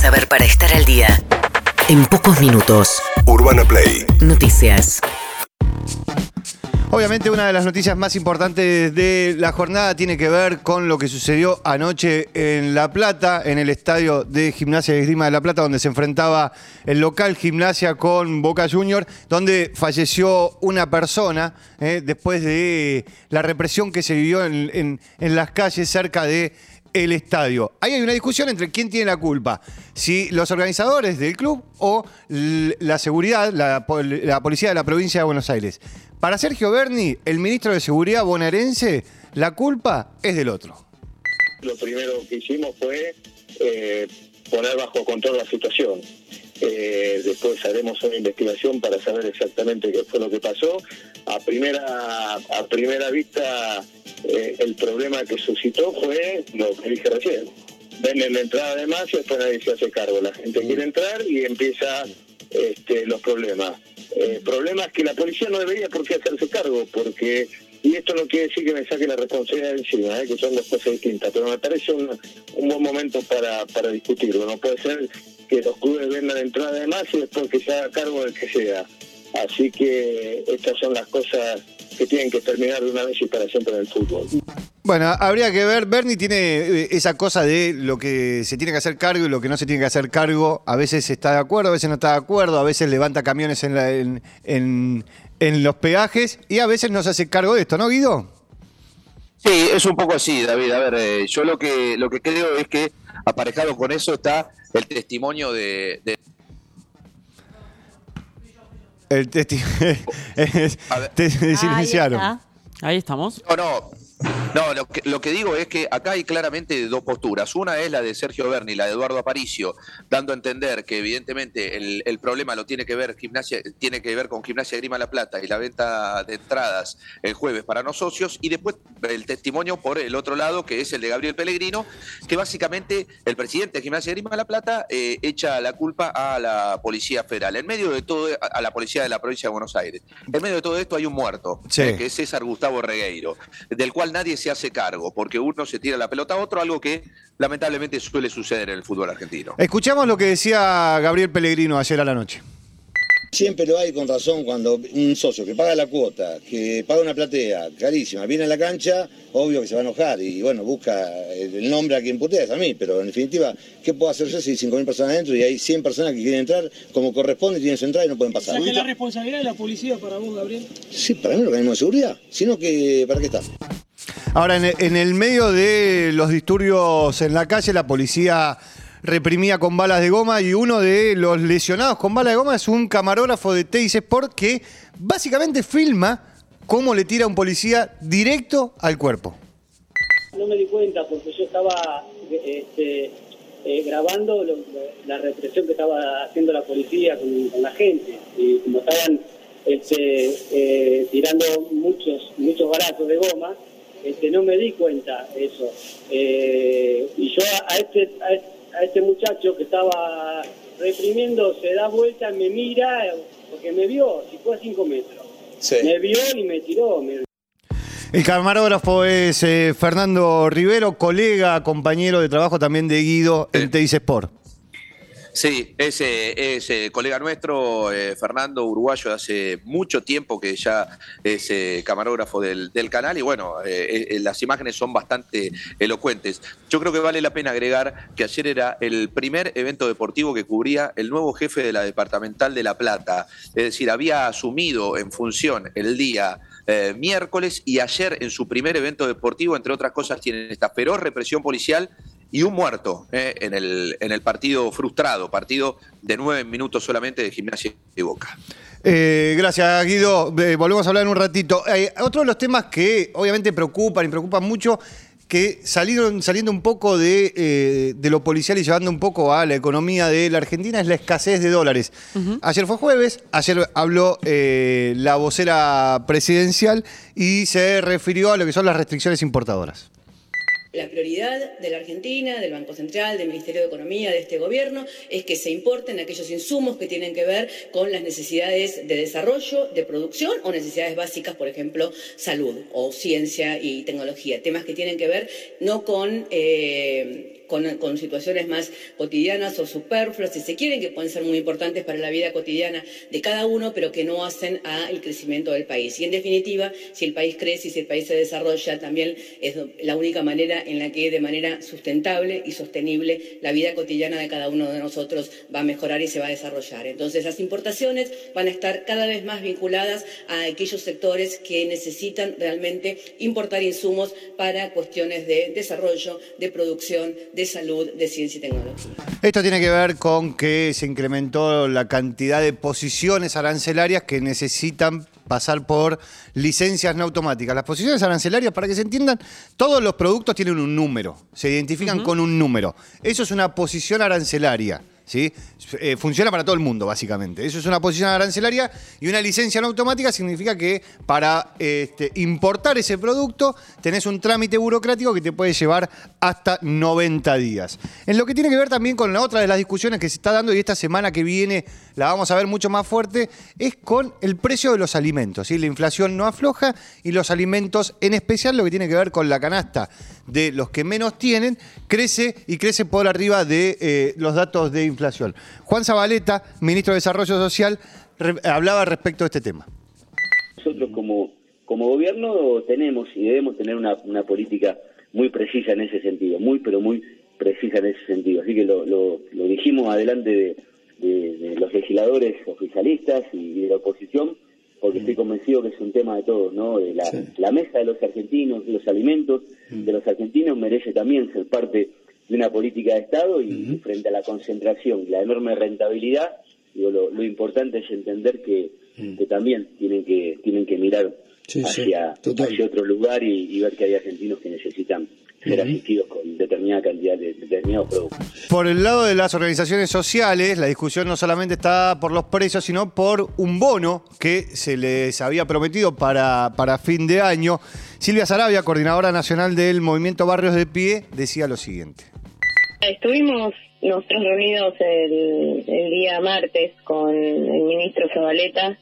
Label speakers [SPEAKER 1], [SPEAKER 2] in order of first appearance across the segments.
[SPEAKER 1] saber para estar al día. En pocos minutos.
[SPEAKER 2] Urbana Play.
[SPEAKER 1] Noticias.
[SPEAKER 3] Obviamente una de las noticias más importantes de la jornada tiene que ver con lo que sucedió anoche en La Plata, en el estadio de Gimnasia y Esgrima de La Plata, donde se enfrentaba el local Gimnasia con Boca Junior, donde falleció una persona eh, después de la represión que se vivió en, en- en las calles cerca de el estadio. Ahí hay una discusión entre quién tiene la culpa, si los organizadores del club o la seguridad, la policía de la provincia de Buenos Aires. Para Sergio Berni, el ministro de Seguridad bonaerense, la culpa es del otro.
[SPEAKER 4] Lo primero que hicimos fue eh, poner bajo control la situación. Eh, después haremos una investigación para saber exactamente qué fue lo que pasó. A primera, a primera vista, eh, el problema que suscitó fue lo que dije recién. Ven la entrada de más y después nadie se hace cargo. La gente quiere entrar y empieza este, los problemas. Eh, problemas que la policía no debería por qué hacerse cargo, porque, y esto no quiere decir que me saque la responsabilidad de encima, eh, que son dos cosas distintas, pero me parece un, un buen momento para, para discutirlo. No puede ser que los clubes vendan entrada de más y después que se haga cargo del que sea. Así que estas son las cosas que tienen que terminar de una vez y para siempre en el fútbol.
[SPEAKER 3] Bueno, habría que ver, Bernie tiene eh, esa cosa de lo que se tiene que hacer cargo y lo que no se tiene que hacer cargo. A veces está de acuerdo, a veces no está de acuerdo, a veces levanta camiones en, la- en- en- en los peajes y a veces no se hace cargo de esto, ¿no, Guido?
[SPEAKER 5] Sí, es un poco así, David. A ver, eh, yo lo que lo que creo es que aparejado con eso está el testimonio de, de-
[SPEAKER 3] El testi es-
[SPEAKER 5] A ver.
[SPEAKER 3] te silenciaron.
[SPEAKER 6] Ahí, está. Ahí estamos.
[SPEAKER 5] No, no. No, lo que, lo que digo es que acá hay claramente dos posturas. Una es la de Sergio Berni, la de Eduardo Aparicio, dando a entender que evidentemente el, el problema lo tiene que ver gimnasia, tiene que ver con Gimnasia Grima La Plata y la venta de entradas el jueves para no socios, y después el testimonio por el otro lado, que es el de Gabriel Pellegrino, que básicamente el presidente de Gimnasia Grima La Plata eh, echa la culpa a la Policía Federal. En medio de todo, a- a la policía de la provincia de Buenos Aires. En medio de todo esto hay un muerto,
[SPEAKER 3] Sí.
[SPEAKER 5] eh, que es César Gustavo Regueiro, del cual nadie se hace cargo, porque uno se tira la pelota a otro, algo que lamentablemente suele suceder en el fútbol argentino.
[SPEAKER 3] Escuchamos lo que decía Gabriel Pellegrino ayer a la noche.
[SPEAKER 7] Siempre lo hay con razón cuando un socio que paga la cuota, que paga una platea carísima, viene a la cancha, obvio que se va a enojar y bueno, busca el nombre a quien putea, es a mí, pero en definitiva, ¿qué puedo hacer yo si hay 5.000 personas adentro y hay 100 personas que quieren entrar como corresponde y tienen su entrada y no pueden pasar?
[SPEAKER 8] ¿Saca la responsabilidad de la policía para vos, Gabriel?
[SPEAKER 7] Sí, para mí lo organismo de seguridad, sino que ¿para qué está?
[SPEAKER 3] Ahora, en, el medio de los disturbios en la calle, la policía reprimía con balas de goma y uno de los lesionados con balas de goma es un camarógrafo de Teis Sport que básicamente filma cómo le tira un policía directo al cuerpo.
[SPEAKER 8] No me di cuenta porque yo estaba este, eh, grabando la represión que estaba haciendo la policía con, con la gente. Y como estaban este, eh, tirando muchos muchos balazos de goma, este, no me di cuenta eso. Eh, y yo a este, a este- a este muchacho que estaba reprimiendo se da vuelta, me mira, porque me vio, si fue a cinco metros. Me vio y me tiró. me-
[SPEAKER 3] El camarógrafo es eh, Fernando Rivero, colega, compañero de trabajo también de Guido en Teis Sport.
[SPEAKER 5] Sí, ese es eh, colega nuestro, eh, Fernando, uruguayo hace mucho tiempo que ya es eh, camarógrafo del, del canal y bueno, eh, las imágenes son bastante elocuentes. Yo creo que vale la pena agregar que ayer era el primer evento deportivo que cubría el nuevo jefe de la Departamental de La Plata, es decir, había asumido en función el día miércoles y ayer en su primer evento deportivo, entre otras cosas, tienen esta feroz represión policial y un muerto eh, en, el, en el partido frustrado, partido de nueve minutos solamente de Gimnasia y Boca.
[SPEAKER 3] Eh, gracias, Guido. Eh, volvemos a hablar en un ratito. Eh, otro de los temas que obviamente preocupan y preocupan mucho, que salieron saliendo un poco de, eh, de lo policial y llevando un poco a la economía de la Argentina, es la escasez de dólares. Ayer fue jueves, ayer habló eh, la vocera presidencial y se refirió a lo que son las restricciones importadoras.
[SPEAKER 9] La prioridad de la Argentina, del Banco Central, del Ministerio de Economía, de este gobierno, es que se importen aquellos insumos que tienen que ver con las necesidades de desarrollo, de producción o necesidades básicas, por ejemplo, salud o ciencia y tecnología. Temas que tienen que ver no con, eh, con, situaciones más cotidianas o superfluas, si se quieren, que pueden ser muy importantes para la vida cotidiana de cada uno, pero que no hacen al crecimiento del país. Y en definitiva, si el país crece y si el país se desarrolla, también es la única manera en la que de manera sustentable y sostenible la vida cotidiana de cada uno de nosotros va a mejorar y se va a desarrollar. Entonces, las importaciones van a estar cada vez más vinculadas a aquellos sectores que necesitan realmente importar insumos para cuestiones de desarrollo, de producción, salud, de ciencia y tecnología.
[SPEAKER 3] Esto tiene que ver con que se incrementó la cantidad de posiciones arancelarias que necesitan pasar por licencias no automáticas. Las posiciones arancelarias, para que se entiendan, todos los productos tienen un número, se identifican con un número. Eso es una posición arancelaria. ¿Sí? Eh, funciona para todo el mundo, básicamente. Eso es una posición arancelaria y una licencia no automática significa que para este, importar ese producto tenés un trámite burocrático que te puede llevar hasta 90 días. En lo que tiene que ver también con la otra de las discusiones que se está dando y esta semana que viene la vamos a ver mucho más fuerte, es con el precio de los alimentos. ¿sí? La inflación no afloja y los alimentos, en especial lo que tiene que ver con la canasta de los que menos tienen, crece y crece por arriba de eh, los datos de inflación. Juan Zabaleta, ministro de Desarrollo Social, hablaba respecto a este tema.
[SPEAKER 2] Nosotros como, como gobierno tenemos y debemos tener una, política muy precisa en ese sentido, muy pero muy precisa en ese sentido. Así que lo, lo, dijimos adelante de, los legisladores oficialistas y de la oposición, porque estoy convencido que es un tema de todos, ¿no? De la, mesa de los argentinos, los alimentos de los argentinos merece también ser parte de una política de Estado y, frente a la concentración y la enorme rentabilidad, digo, lo, importante es entender que, también tienen que tienen que mirar hacia, otro lugar y, ver que hay argentinos que necesitan ser asistidos con determinada cantidad de, determinados productos.
[SPEAKER 3] Por el lado de las organizaciones sociales, la discusión no solamente está por los precios, sino por un bono que se les había prometido para, para fin de año. Silvia Sarabia, coordinadora nacional del Movimiento Barrios de Pie, decía lo siguiente.
[SPEAKER 6] Estuvimos nosotros reunidos el, día martes con el ministro Zabaleta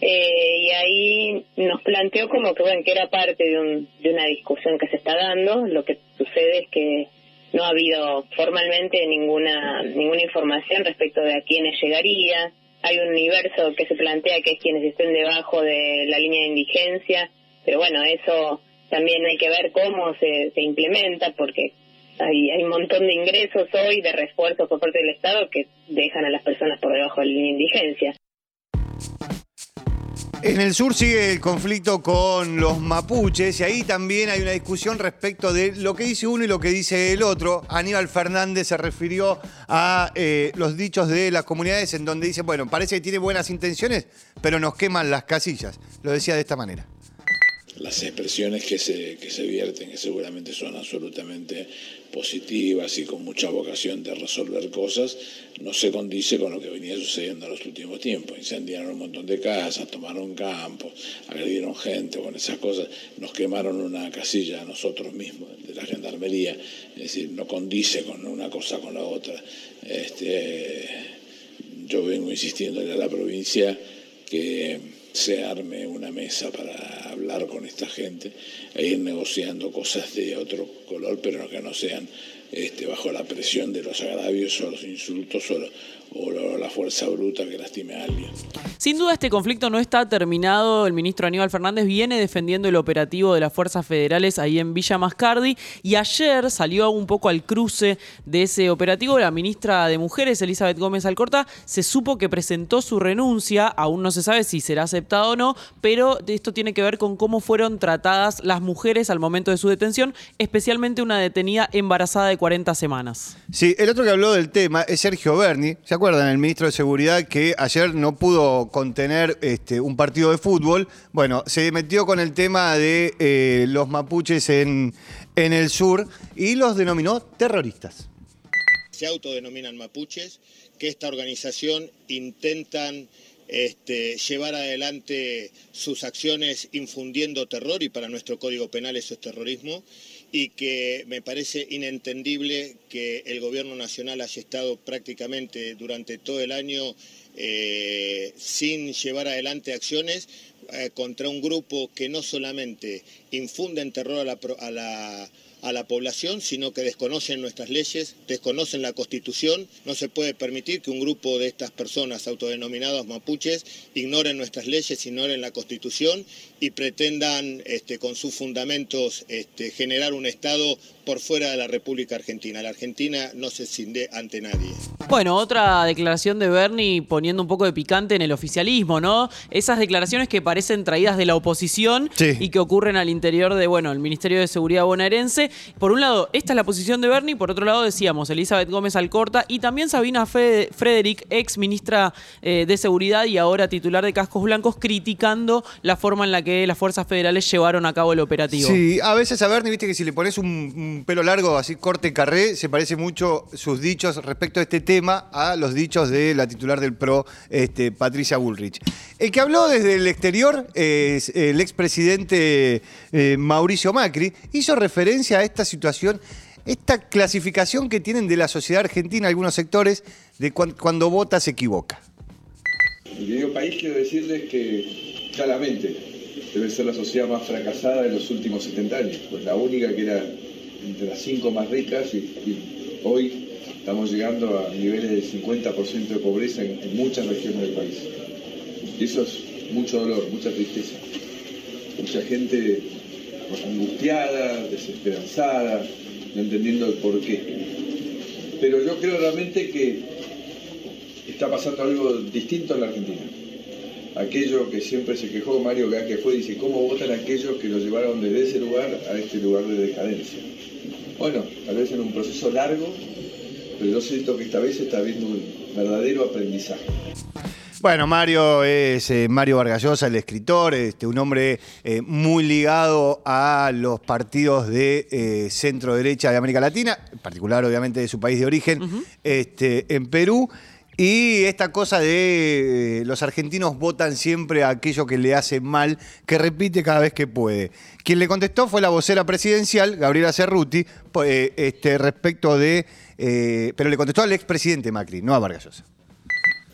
[SPEAKER 6] eh, y ahí nos planteó como que bueno que era parte de, de una discusión que se está dando. Lo que sucede es que no ha habido formalmente ninguna ninguna información respecto de a quiénes llegaría. Hay un universo que se plantea que es quienes estén debajo de la línea de indigencia, pero bueno, eso también hay que ver cómo se, se implementa porque hay, un montón de ingresos hoy, de refuerzos por parte del Estado que dejan a las personas por debajo de la indigencia.
[SPEAKER 3] En el sur sigue el conflicto con los mapuches y ahí también hay una discusión respecto de lo que dice uno y lo que dice el otro. Aníbal Fernández se refirió a eh, los dichos de las comunidades en donde dice, bueno, parece que tiene buenas intenciones, pero nos queman las casillas. Lo decía de esta manera
[SPEAKER 10] las expresiones que se, que se vierten, que seguramente son absolutamente positivas y con mucha vocación de resolver cosas, no se condice con lo que venía sucediendo en los últimos tiempos. Incendiaron un montón de casas, tomaron campos, agredieron gente, con esas cosas, nos quemaron una casilla a nosotros mismos, de la gendarmería, es decir, no condice con una cosa con la otra. Este, yo vengo insistiéndole a la provincia que se arme una mesa para hablar con esta gente e ir negociando cosas de otro color, pero que no sean este, bajo la presión de los agravios o los insultos o, o la fuerza bruta que lastime a alguien.
[SPEAKER 11] Sin duda este conflicto no está terminado. El ministro Aníbal Fernández viene defendiendo el operativo de las fuerzas federales ahí en Villa Mascardi y ayer salió un poco al cruce de ese operativo. La ministra de Mujeres, Elizabeth Gómez Alcorta, se supo que presentó su renuncia. Aún no se sabe si será aceptado o no, pero esto tiene que ver con cómo fueron tratadas las mujeres al momento de su detención, especialmente una detenida embarazada de 40 semanas.
[SPEAKER 3] Sí, el otro que habló del tema es Sergio Berni. ¿Se acuerdan? El ministro de Seguridad que ayer no pudo contener este, un partido de fútbol. Bueno, se metió con el tema de eh, los mapuches en, en el sur y los denominó terroristas.
[SPEAKER 12] Se autodenominan mapuches, que esta organización intentan este, llevar adelante sus acciones infundiendo terror y para nuestro Código Penal eso es terrorismo y que me parece inentendible que el Gobierno Nacional haya estado prácticamente durante todo el año eh, sin llevar adelante acciones eh, contra un grupo que no solamente infunde terror a la, a la población, sino que desconocen nuestras leyes, desconocen la Constitución. No se puede permitir que un grupo de estas personas autodenominados mapuches ignoren nuestras leyes, ignoren la Constitución y pretendan este, con sus fundamentos este, generar un Estado por fuera de la República Argentina. La Argentina no se cinde ante nadie.
[SPEAKER 11] Bueno, otra declaración de Bernie poniendo un poco de picante en el oficialismo, ¿no? Esas declaraciones que parecen traídas de la oposición
[SPEAKER 3] Sí.
[SPEAKER 11] y que ocurren al interior de, bueno, el Ministerio de Seguridad bonaerense. Por un lado, esta es la posición de Bernie, por otro lado decíamos Elizabeth Gómez Alcorta y también Sabina Fre- Frederick, ex ministra eh, de Seguridad y ahora titular de Cascos Blancos, criticando la forma en la que las fuerzas federales llevaron a cabo el operativo.
[SPEAKER 3] Sí, a veces a Bernie, viste que si le pones un, un pelo largo, así corte carré, se parece mucho sus dichos respecto a este tema a los dichos de la titular del PRO, este, Patricia Bullrich. El que habló desde el exterior es el expresidente eh, Mauricio Macri, hizo referencia a esta situación, esta clasificación que tienen de la sociedad argentina algunos sectores de cuan- cuando vota se equivoca.
[SPEAKER 13] Mi querido país, quiero decirles que claramente debe ser la sociedad más fracasada de los últimos 70 años, pues la única que era entre las cinco más ricas y, hoy estamos llegando a niveles del 50% de pobreza en, en muchas regiones del país. Eso es mucho dolor, mucha tristeza. Mucha gente angustiada, desesperanzada, no entendiendo el porqué. Pero yo creo realmente que está pasando algo distinto en la Argentina. Aquello que siempre se quejó Mario que fue, dice, ¿cómo votan aquellos que lo llevaron desde ese lugar a este lugar de decadencia? Bueno, tal vez en un proceso largo, pero yo siento que esta vez está habiendo un verdadero aprendizaje.
[SPEAKER 3] Bueno, Mario es eh, Mario Vargallosa, el escritor, este, un hombre eh, muy ligado a los partidos de eh, centro derecha de América Latina, en particular obviamente de su país de origen, este, en Perú. Y esta cosa de eh, los argentinos votan siempre a aquello que le hace mal, que repite cada vez que puede. Quien le contestó fue la vocera presidencial, Gabriela Cerruti, eh, este, respecto de. eh, pero le contestó al expresidente Macri, no a Vargallosa.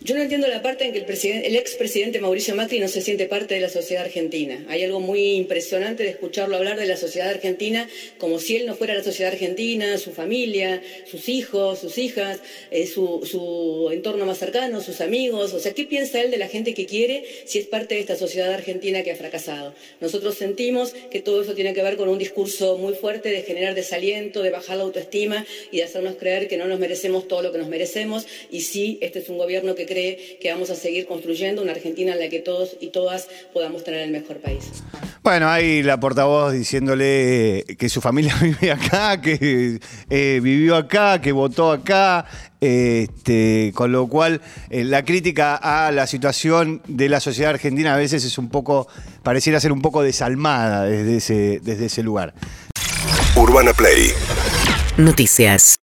[SPEAKER 9] Yo no entiendo la parte en que el, presiden- el expresidente Mauricio Macri no se siente parte de la sociedad argentina. Hay algo muy impresionante de escucharlo hablar de la sociedad argentina como si él no fuera la sociedad argentina, su familia, sus hijos, sus hijas, eh, su, su entorno más cercano, sus amigos. O sea, ¿qué piensa él de la gente que quiere si es parte de esta sociedad argentina que ha fracasado? Nosotros sentimos que todo eso tiene que ver con un discurso muy fuerte de generar desaliento, de bajar la autoestima y de hacernos creer que no nos merecemos todo lo que nos merecemos. Y sí, este es un gobierno que cree que vamos a seguir construyendo una Argentina en la que todos y todas podamos tener el mejor país.
[SPEAKER 3] Bueno, ahí la portavoz diciéndole que su familia vive acá, que eh, vivió acá, que votó acá, este, con lo cual eh, la crítica a la situación de la sociedad argentina a veces es un poco, pareciera ser un poco desalmada desde ese, desde ese lugar.
[SPEAKER 14] Urbana Play
[SPEAKER 1] Noticias.